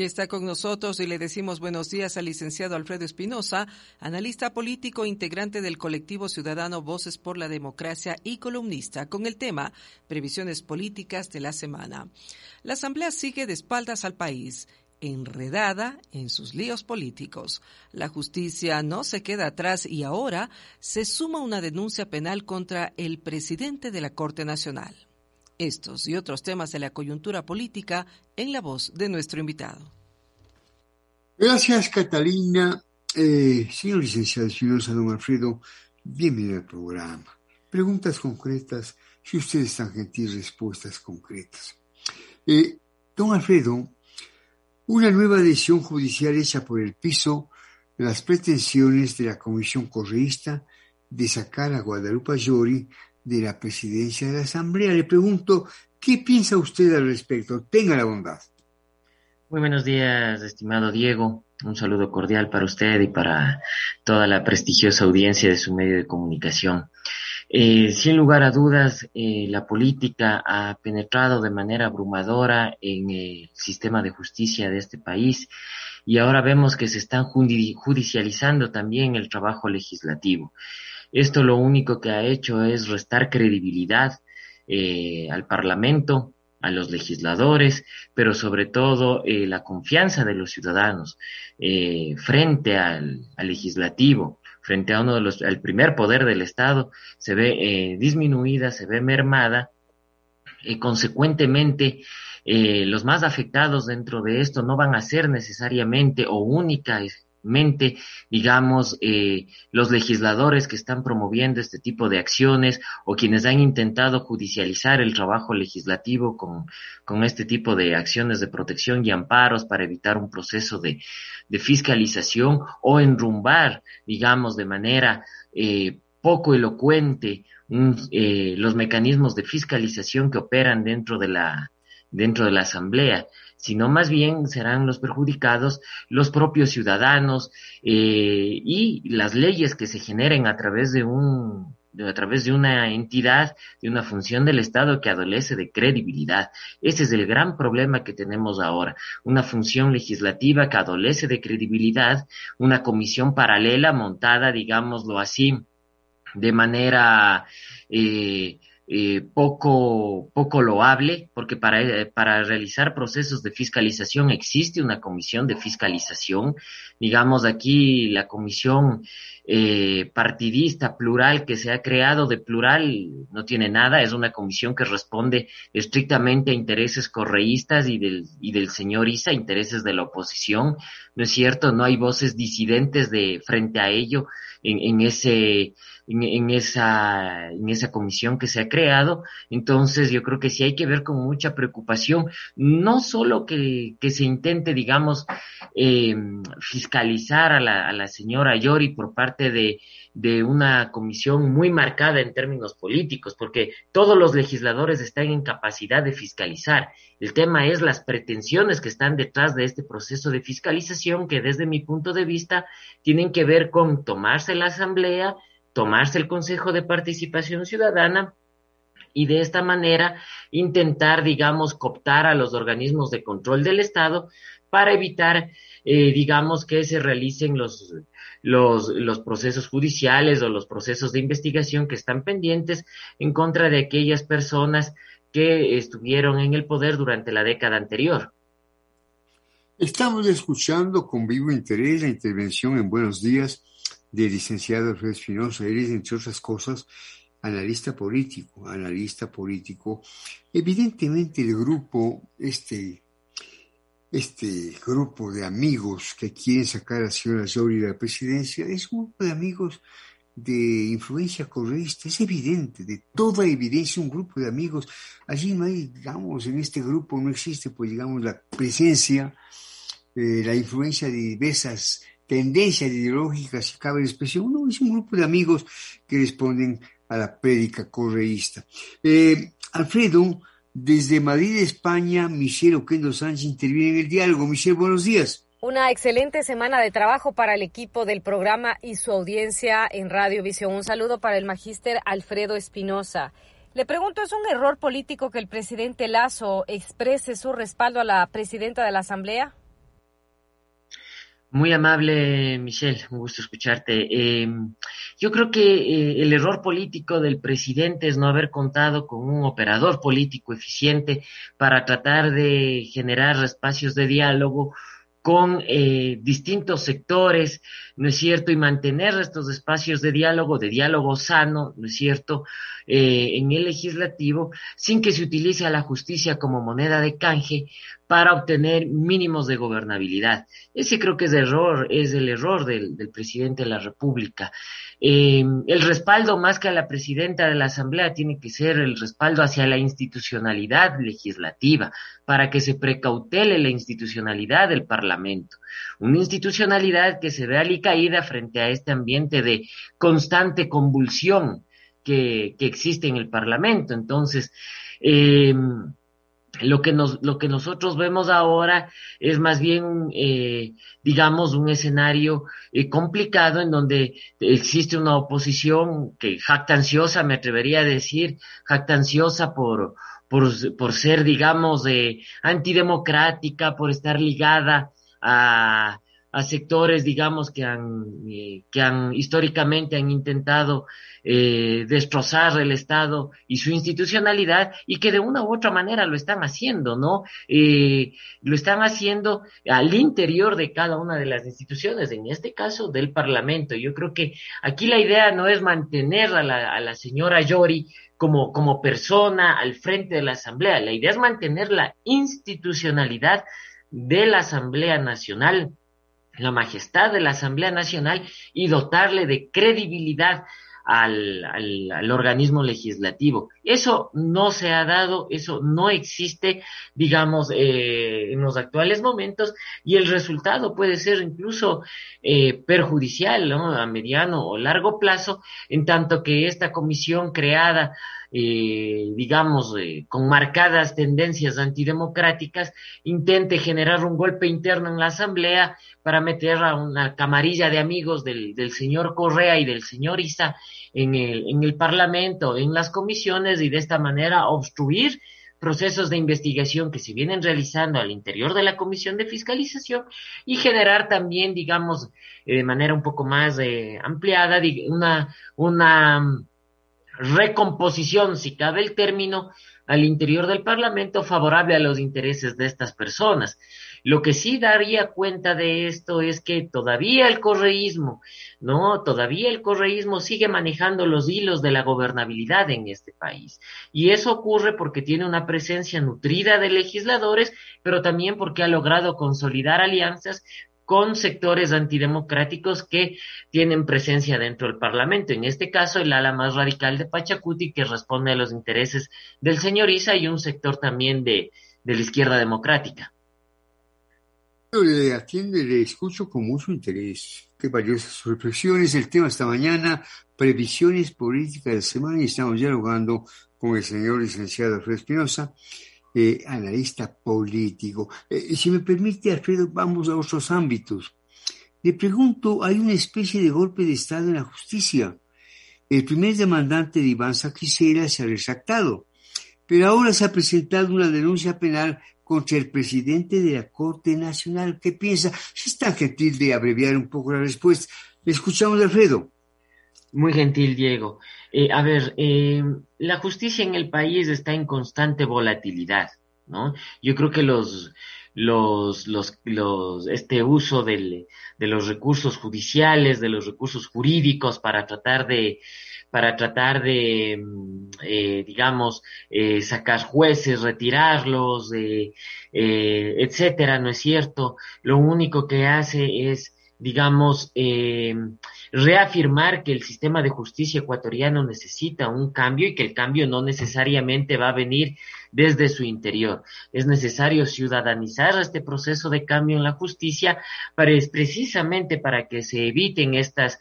Y está con nosotros y le decimos buenos días al licenciado Alfredo Espinosa, analista político, integrante del colectivo ciudadano Voces por la Democracia y columnista, con el tema Previsiones Políticas de la Semana. La Asamblea sigue de espaldas al país enredada en sus líos políticos. La justicia no se queda atrás y ahora se suma una denuncia penal contra el presidente de la Corte Nacional. Estos y otros temas de la coyuntura política en la voz de nuestro invitado. Gracias, Catalina. Eh, señor licenciado Espinosa, don Alfredo, bienvenido al programa. Preguntas concretas, si ustedes están gentil, respuestas concretas. Eh, don Alfredo, una nueva decisión judicial hecha por el piso las pretensiones de la Comisión Correísta de sacar a Guadalupe Llori de la presidencia de la Asamblea. Le pregunto, ¿qué piensa usted al respecto? Tenga la bondad. Muy buenos días, estimado Diego. Un saludo cordial para usted y para toda la prestigiosa audiencia de su medio de comunicación. Eh, sin lugar a dudas, eh, la política ha penetrado de manera abrumadora en el sistema de justicia de este país y ahora vemos que se están judicializando también el trabajo legislativo. Esto lo único que ha hecho es restar credibilidad eh, al Parlamento, a los legisladores, pero sobre todo eh, la confianza de los ciudadanos eh, frente al, legislativo, frente a uno de los, al primer poder del Estado, se ve disminuida, se ve mermada, y consecuentemente los más afectados dentro de esto no van a ser necesariamente o única mente, digamos, eh, los legisladores que están promoviendo este tipo de acciones o quienes han intentado judicializar el trabajo legislativo con, con este tipo de acciones de protección y amparos para evitar un proceso de, de fiscalización o enrumbar, digamos, de manera eh, poco elocuente eh, los mecanismos de fiscalización que operan dentro de la, dentro de la Asamblea sino más bien serán los perjudicados los propios ciudadanos eh, y las leyes que se generen a través de un a través de una entidad, de una función del Estado que adolece de credibilidad. Ese es el gran problema que tenemos ahora. Una función legislativa que adolece de credibilidad, una comisión paralela montada, digámoslo así, de manera eh, eh, poco, poco loable, porque para, eh, para realizar procesos de fiscalización existe una comisión de fiscalización. Digamos aquí la comisión eh, partidista plural que se ha creado de plural no tiene nada, es una comisión que responde estrictamente a intereses correístas y del, y del señor Isa, intereses de la oposición. No es cierto, no hay voces disidentes de frente a ello en, en ese en, esa, en esa comisión que se ha creado. Entonces, yo creo que sí hay que ver con mucha preocupación, no solo que, que se intente, digamos, eh, fiscalizar a la, a la señora Yori por parte de, de una comisión muy marcada en términos políticos, porque todos los legisladores están en capacidad de fiscalizar. El tema es las pretensiones que están detrás de este proceso de fiscalización que desde mi punto de vista tienen que ver con tomarse la asamblea tomarse el Consejo de Participación Ciudadana y de esta manera intentar, digamos, cooptar a los organismos de control del Estado para evitar, eh, digamos, que se realicen los, los, los procesos judiciales o los procesos de investigación que están pendientes en contra de aquellas personas que estuvieron en el poder durante la década anterior. Estamos escuchando con vivo interés la intervención en Buenos Días del licenciado Alfredo Espinosa. Eres, entre otras cosas, analista político, analista político. Evidentemente el grupo, este, este grupo de amigos que quieren sacar a señora Jory de la presidencia, es un grupo de amigos de influencia correísta, es evidente, de toda evidencia, un grupo de amigos. Allí no hay, digamos, en este grupo no existe, pues, digamos, la presencia, eh, la influencia de diversas tendencias ideológicas, si cabe la expresión, no, es un grupo de amigos que responden a la prédica correísta. Eh, Alfredo, desde Madrid, España, Michelle Oquendo Sánchez interviene en el diálogo. Michelle, buenos días. Una excelente semana de trabajo para el equipo del programa y su audiencia en Radio Visión. Un saludo para el magíster Alfredo Espinosa. Le pregunto, ¿es un error político que el presidente Lazo exprese su respaldo a la presidenta de la Asamblea? Muy amable, Michelle, un gusto escucharte. Eh, yo creo que eh, el error político del presidente es no haber contado con un operador político eficiente para tratar de generar espacios de diálogo con eh, distintos sectores, ¿no es cierto? Y mantener estos espacios de diálogo, de diálogo sano, ¿no es cierto?, eh, en el legislativo, sin que se utilice a la justicia como moneda de canje para obtener mínimos de gobernabilidad. Ese creo que es el error, es el error del, del presidente de la República. Eh, el respaldo más que a la presidenta de la Asamblea tiene que ser el respaldo hacia la institucionalidad legislativa, para que se precautele la institucionalidad del Parlamento. Una institucionalidad que se ve alicaída frente a este ambiente de constante convulsión que, que existe en el Parlamento. Entonces, eh, lo que, nos, lo que nosotros vemos ahora es más bien, eh, digamos, un escenario eh, complicado en donde existe una oposición que jactanciosa, me atrevería a decir, jactanciosa por, por, por ser, digamos, eh, antidemocrática, por estar ligada a, a sectores, digamos, que han, eh, que han históricamente han intentado eh, destrozar el Estado y su institucionalidad y que de una u otra manera lo están haciendo, ¿no? Eh, lo están haciendo al interior de cada una de las instituciones, en este caso del Parlamento. Yo creo que aquí la idea no es mantener a la, a la señora Yori como, como persona al frente de la Asamblea, la idea es mantener la institucionalidad de la Asamblea Nacional la majestad de la Asamblea Nacional y dotarle de credibilidad al, al, organismo legislativo. Eso no se ha dado, eso no existe, digamos, eh, en los actuales momentos y el resultado puede ser incluso eh, perjudicial a mediano o largo plazo, en tanto que esta comisión creada eh, digamos, eh, con marcadas tendencias antidemocráticas, intente generar un golpe interno en la Asamblea para meter a una camarilla de amigos del, del señor Correa y del señor Isa en el, en el Parlamento, en las comisiones y de esta manera obstruir procesos de investigación que se vienen realizando al interior de la Comisión de Fiscalización y generar también, digamos, eh, de manera un poco más eh, ampliada, una, una recomposición, si cabe el término, al interior del Parlamento favorable a los intereses de estas personas. Lo que sí daría cuenta de esto es que todavía el correísmo, ¿no? Todavía el correísmo sigue manejando los hilos de la gobernabilidad en este país. Y eso ocurre porque tiene una presencia nutrida de legisladores, pero también porque ha logrado consolidar alianzas con sectores antidemocráticos que tienen presencia dentro del Parlamento. En este caso, el ala más radical de Pachacuti, que responde a los intereses del señor Isa y un sector también de, la izquierda democrática. Le atiende, le escucho con mucho interés. Qué valiosas reflexiones. El tema esta mañana, previsiones políticas de semana, y estamos dialogando con el señor licenciado Alfredo Espinosa eh, analista político. Eh, si me permite, Alfredo, vamos a otros ámbitos. Le pregunto, hay una especie de golpe de Estado en la justicia. El primer demandante de Iván Saquicera se ha retractado, pero ahora se ha presentado una denuncia penal contra el presidente de la Corte Nacional. ¿Qué piensa? Si es tan gentil de abreviar un poco la respuesta. Le escuchamos, Alfredo. Muy gentil, Diego. Eh, a ver, eh, la justicia en el país está en constante volatilidad, ¿no? Yo creo que los, los, los, los, este uso de los recursos judiciales, de los recursos jurídicos para tratar de, para tratar de, mm, eh, digamos, eh, sacar jueces, retirarlos, eh, etcétera, ¿no es cierto? Lo único que hace es, digamos, eh, reafirmar que el sistema de justicia ecuatoriano necesita un cambio y que el cambio no necesariamente va a venir desde su interior. Es necesario ciudadanizar este proceso de cambio en la justicia para, precisamente para que se eviten estas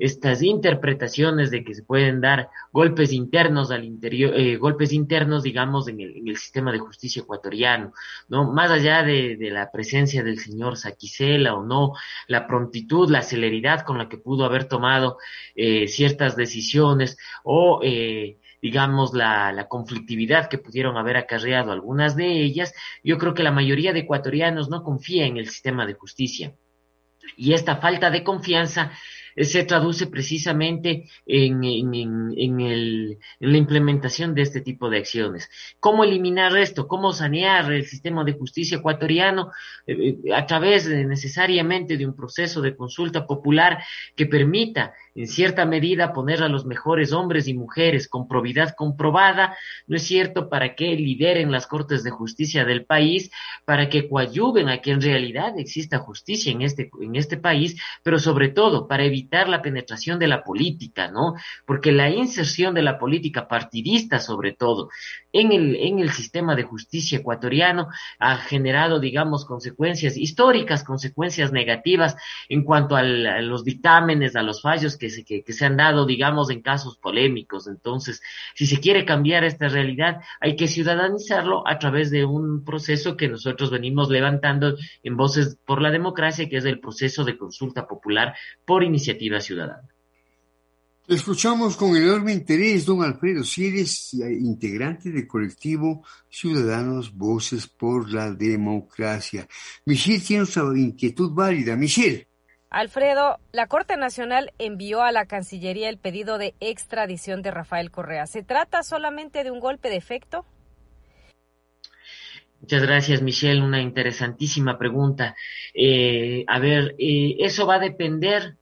estas interpretaciones de que se pueden dar golpes internos al interior, eh, golpes internos, digamos, en el, sistema de justicia ecuatoriano, ¿no? Más allá de, de la presencia del señor Saquicela o no, la prontitud, la celeridad con la que pudo haber tomado eh, ciertas decisiones o eh, digamos, la, la, conflictividad que pudieron haber acarreado algunas de ellas, yo creo que la mayoría de ecuatorianos no confía en el sistema de justicia. Y esta falta de confianza se traduce precisamente en, la implementación de este tipo de acciones. ¿Cómo eliminar esto? ¿Cómo sanear el sistema de justicia ecuatoriano eh, eh, a través necesariamente de un proceso de consulta popular que permita en cierta medida poner a los mejores hombres y mujeres con probidad comprobada, ¿no es cierto?, para que lideren las cortes de justicia del país, para que coadyuven a que en realidad exista justicia en este, en este país, pero sobre todo para evitar la penetración de la política, ¿no? Porque la inserción de la política partidista, sobre todo, en el, en el sistema de justicia ecuatoriano ha generado, digamos, consecuencias históricas, consecuencias negativas en cuanto a los dictámenes, a los fallos que se, que, se han dado, digamos, en casos polémicos. Entonces, si se quiere cambiar esta realidad, hay que ciudadanizarlo a través de un proceso que nosotros venimos levantando en Voces por la Democracia, que es el proceso de consulta popular por iniciativa ciudadana. Escuchamos con enorme interés, don Alfredo, si eres integrante del colectivo Ciudadanos Voces por la Democracia. Michelle tiene una inquietud válida. Michelle. Alfredo, la Corte Nacional envió a la Cancillería el pedido de extradición de Rafael Correa. ¿Se trata solamente de un golpe de efecto? Muchas gracias, Michelle. Una interesantísima pregunta. Eh, a ver, eh, eso va a depender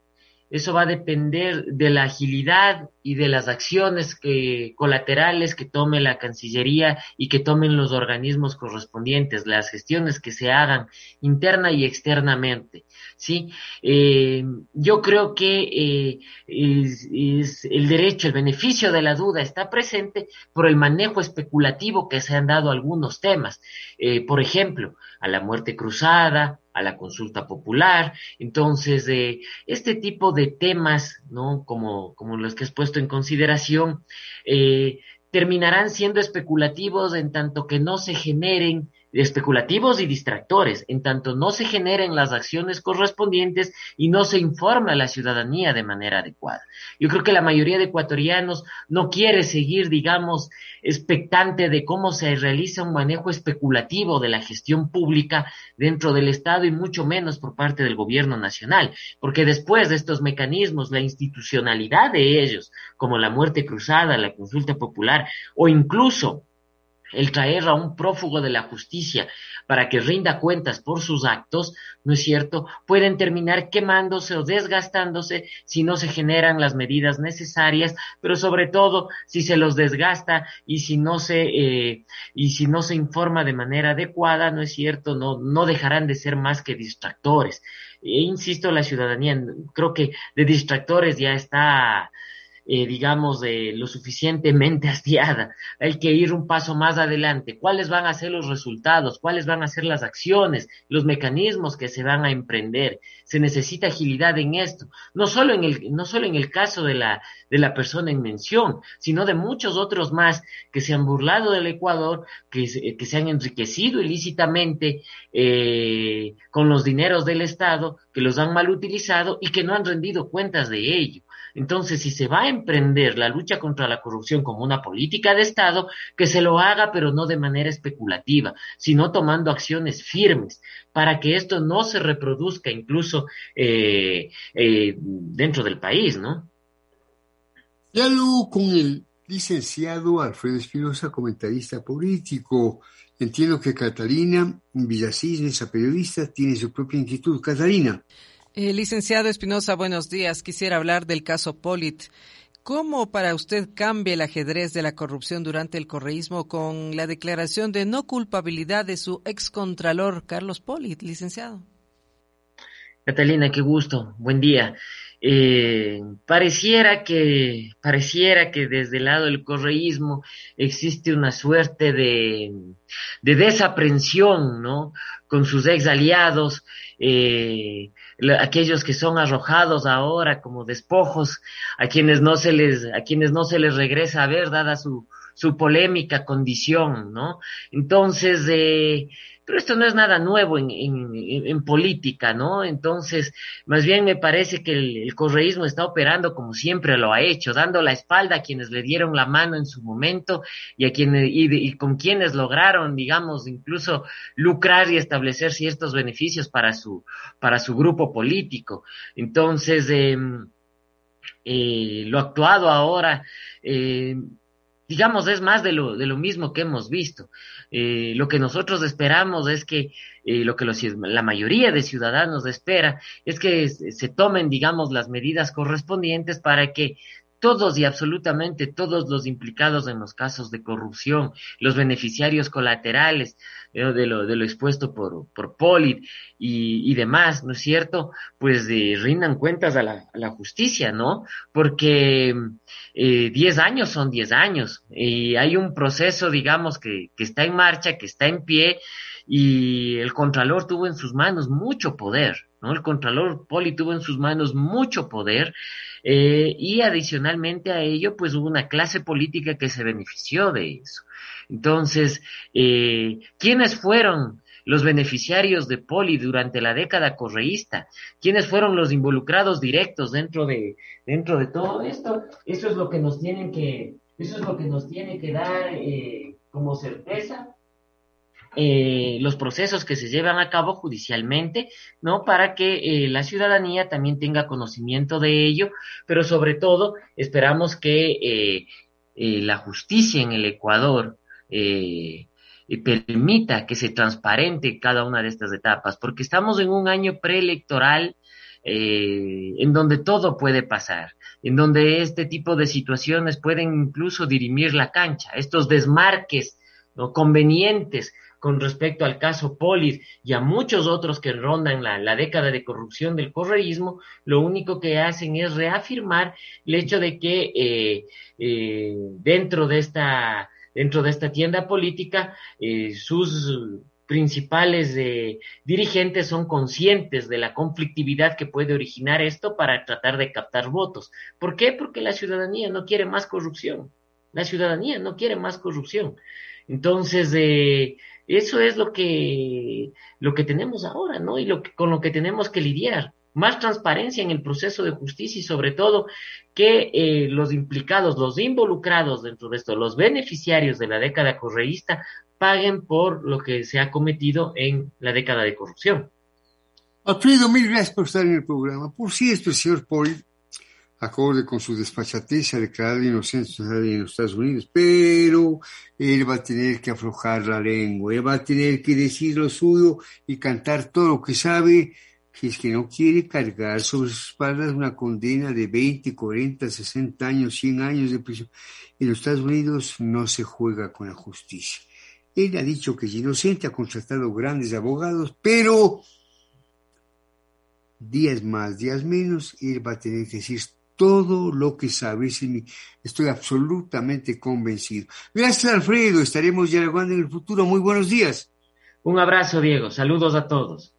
eso va a depender de la agilidad y de las acciones que, colaterales que tome la Cancillería y que tomen los organismos correspondientes, las gestiones que se hagan interna y externamente. ¿sí? Eh, yo creo que eh, es, el derecho, el beneficio de la duda está presente por el manejo especulativo que se han dado algunos temas. Eh, por ejemplo, a la muerte cruzada, a la consulta popular. Entonces, eh, este tipo de temas, ¿no? Como, como los que has puesto en consideración, eh, terminarán siendo especulativos en tanto que no se generen especulativos y distractores, en tanto no se generen las acciones correspondientes y no se informa a la ciudadanía de manera adecuada. Yo creo que la mayoría de ecuatorianos no quiere seguir, digamos, expectante de cómo se realiza un manejo especulativo de la gestión pública dentro del Estado y mucho menos por parte del gobierno nacional, porque después de estos mecanismos, la institucionalidad de ellos, como la muerte cruzada, la consulta popular o incluso el traer a un prófugo de la justicia para que rinda cuentas por sus actos, ¿no es cierto?, pueden terminar quemándose o desgastándose si no se generan las medidas necesarias, pero sobre todo si se los desgasta y si no se eh, y si no se informa de manera adecuada, ¿no es cierto?, no no dejarán de ser más que distractores. E insisto, la ciudadanía creo que de distractores ya está eh, digamos, de lo suficientemente hastiada. Hay que ir un paso más adelante. ¿Cuáles van a ser los resultados? ¿Cuáles van a ser las acciones? Los mecanismos que se van a emprender. Se necesita agilidad en esto. No solo en el, no solo en el caso de la, de la persona en mención, sino de muchos otros más que se han burlado del Ecuador, que, que se han enriquecido ilícitamente eh, con los dineros del Estado, que los han mal utilizado y que no han rendido cuentas de ello. Entonces, si se va a emprender la lucha contra la corrupción como una política de Estado, que se lo haga, pero no de manera especulativa, sino tomando acciones firmes para que esto no se reproduzca incluso eh, eh, dentro del país, ¿no? Diálogo con el licenciado Alfredo Espinosa, comentarista político. Entiendo que Catalina Villasís, esa periodista, tiene su propia inquietud. Catalina. Eh, licenciado Espinosa, buenos días. Quisiera hablar del caso Polit. ¿Cómo para usted cambia el ajedrez de la corrupción durante el correísmo con la declaración de no culpabilidad de su excontralor Carlos Polit, licenciado? Catalina, qué gusto. Buen día. Eh, pareciera que pareciera que desde el lado del correísmo existe una suerte de, de desaprensión, ¿no? Con sus ex aliados, eh, aquellos que son arrojados ahora como despojos, a quienes no se les, a quienes no se les regresa a ver, dada su, su polémica condición, ¿no? Entonces, eh, pero esto no es nada nuevo en, en, política, ¿no? Entonces, más bien me parece que el, correísmo está operando como siempre lo ha hecho, dando la espalda a quienes le dieron la mano en su momento y a quienes, y, con quienes lograron, digamos, incluso lucrar y establecer ciertos beneficios para su, para su grupo político. Entonces, em, eh, lo actuado ahora, eh, digamos, es más de lo, de lo mismo que hemos visto. Eh, lo que nosotros esperamos es que, eh, lo que los, la mayoría de ciudadanos espera, es que se tomen, digamos, las medidas correspondientes para que todos y absolutamente todos los implicados en los casos de corrupción, los beneficiarios colaterales eh, de, lo, de lo expuesto por, por Polit y, y demás, ¿no es cierto? Pues eh, rindan cuentas a la, a la justicia, ¿no? Porque eh, 10 años son 10 años y hay un proceso, digamos, que, que está en marcha, que está en pie y el Contralor tuvo en sus manos mucho poder, ¿no? El Contralor Poli tuvo en sus manos mucho poder eh, y adicionalmente a ello, pues hubo una clase política que se benefició de eso. Entonces, eh, ¿quiénes fueron los beneficiarios de Poli durante la década correísta? ¿Quiénes fueron los involucrados directos dentro de, dentro de todo esto? Eso es lo que nos tienen que, eso es lo que nos tiene que dar eh, como certeza eh, los procesos que se llevan a cabo judicialmente, ¿no? Para que eh, la ciudadanía también tenga conocimiento de ello, pero sobre todo esperamos que eh, la justicia en el Ecuador permita que se transparente cada una de estas etapas, porque estamos en un año preelectoral en donde todo puede pasar, en donde este tipo de situaciones pueden incluso dirimir la cancha, estos desmarques ¿no? convenientes con respecto al caso Polis y a muchos otros que rondan la, década de corrupción del correísmo, lo único que hacen es reafirmar el hecho de que eh, eh, dentro de esta dentro de esta tienda política eh, sus principales dirigentes son conscientes de la conflictividad que puede originar esto para tratar de captar votos. ¿Por qué? Porque la ciudadanía no quiere más corrupción. La ciudadanía no quiere más corrupción. Entonces, eh, eso es lo que, lo que tenemos ahora, ¿no? Y lo que, con lo que tenemos que lidiar. Más transparencia en el proceso de justicia y sobre todo que eh, los implicados, los involucrados dentro de esto, los beneficiarios de la década correísta, paguen por lo que se ha cometido en la década de corrupción. Alfredo, mil gracias por estar en el programa. Por cierto, señor Paul, acorde con su despachatez a declarar inocente en los Estados Unidos, pero él va a tener que aflojar la lengua, él va a tener que decir lo suyo y cantar todo lo que sabe, si es que no quiere cargar sobre sus espaldas una condena de 20, 40, 60 años, 100 años de prisión. En los Estados Unidos no se juega con la justicia. Él ha dicho que es inocente, ha contratado grandes abogados, pero días más, días menos, él va a tener que decir todo lo que sabes en mí. Estoy absolutamente convencido. Gracias, Alfredo. Estaremos dialogando en el futuro. Muy buenos días. Un abrazo, Diego. Saludos a todos.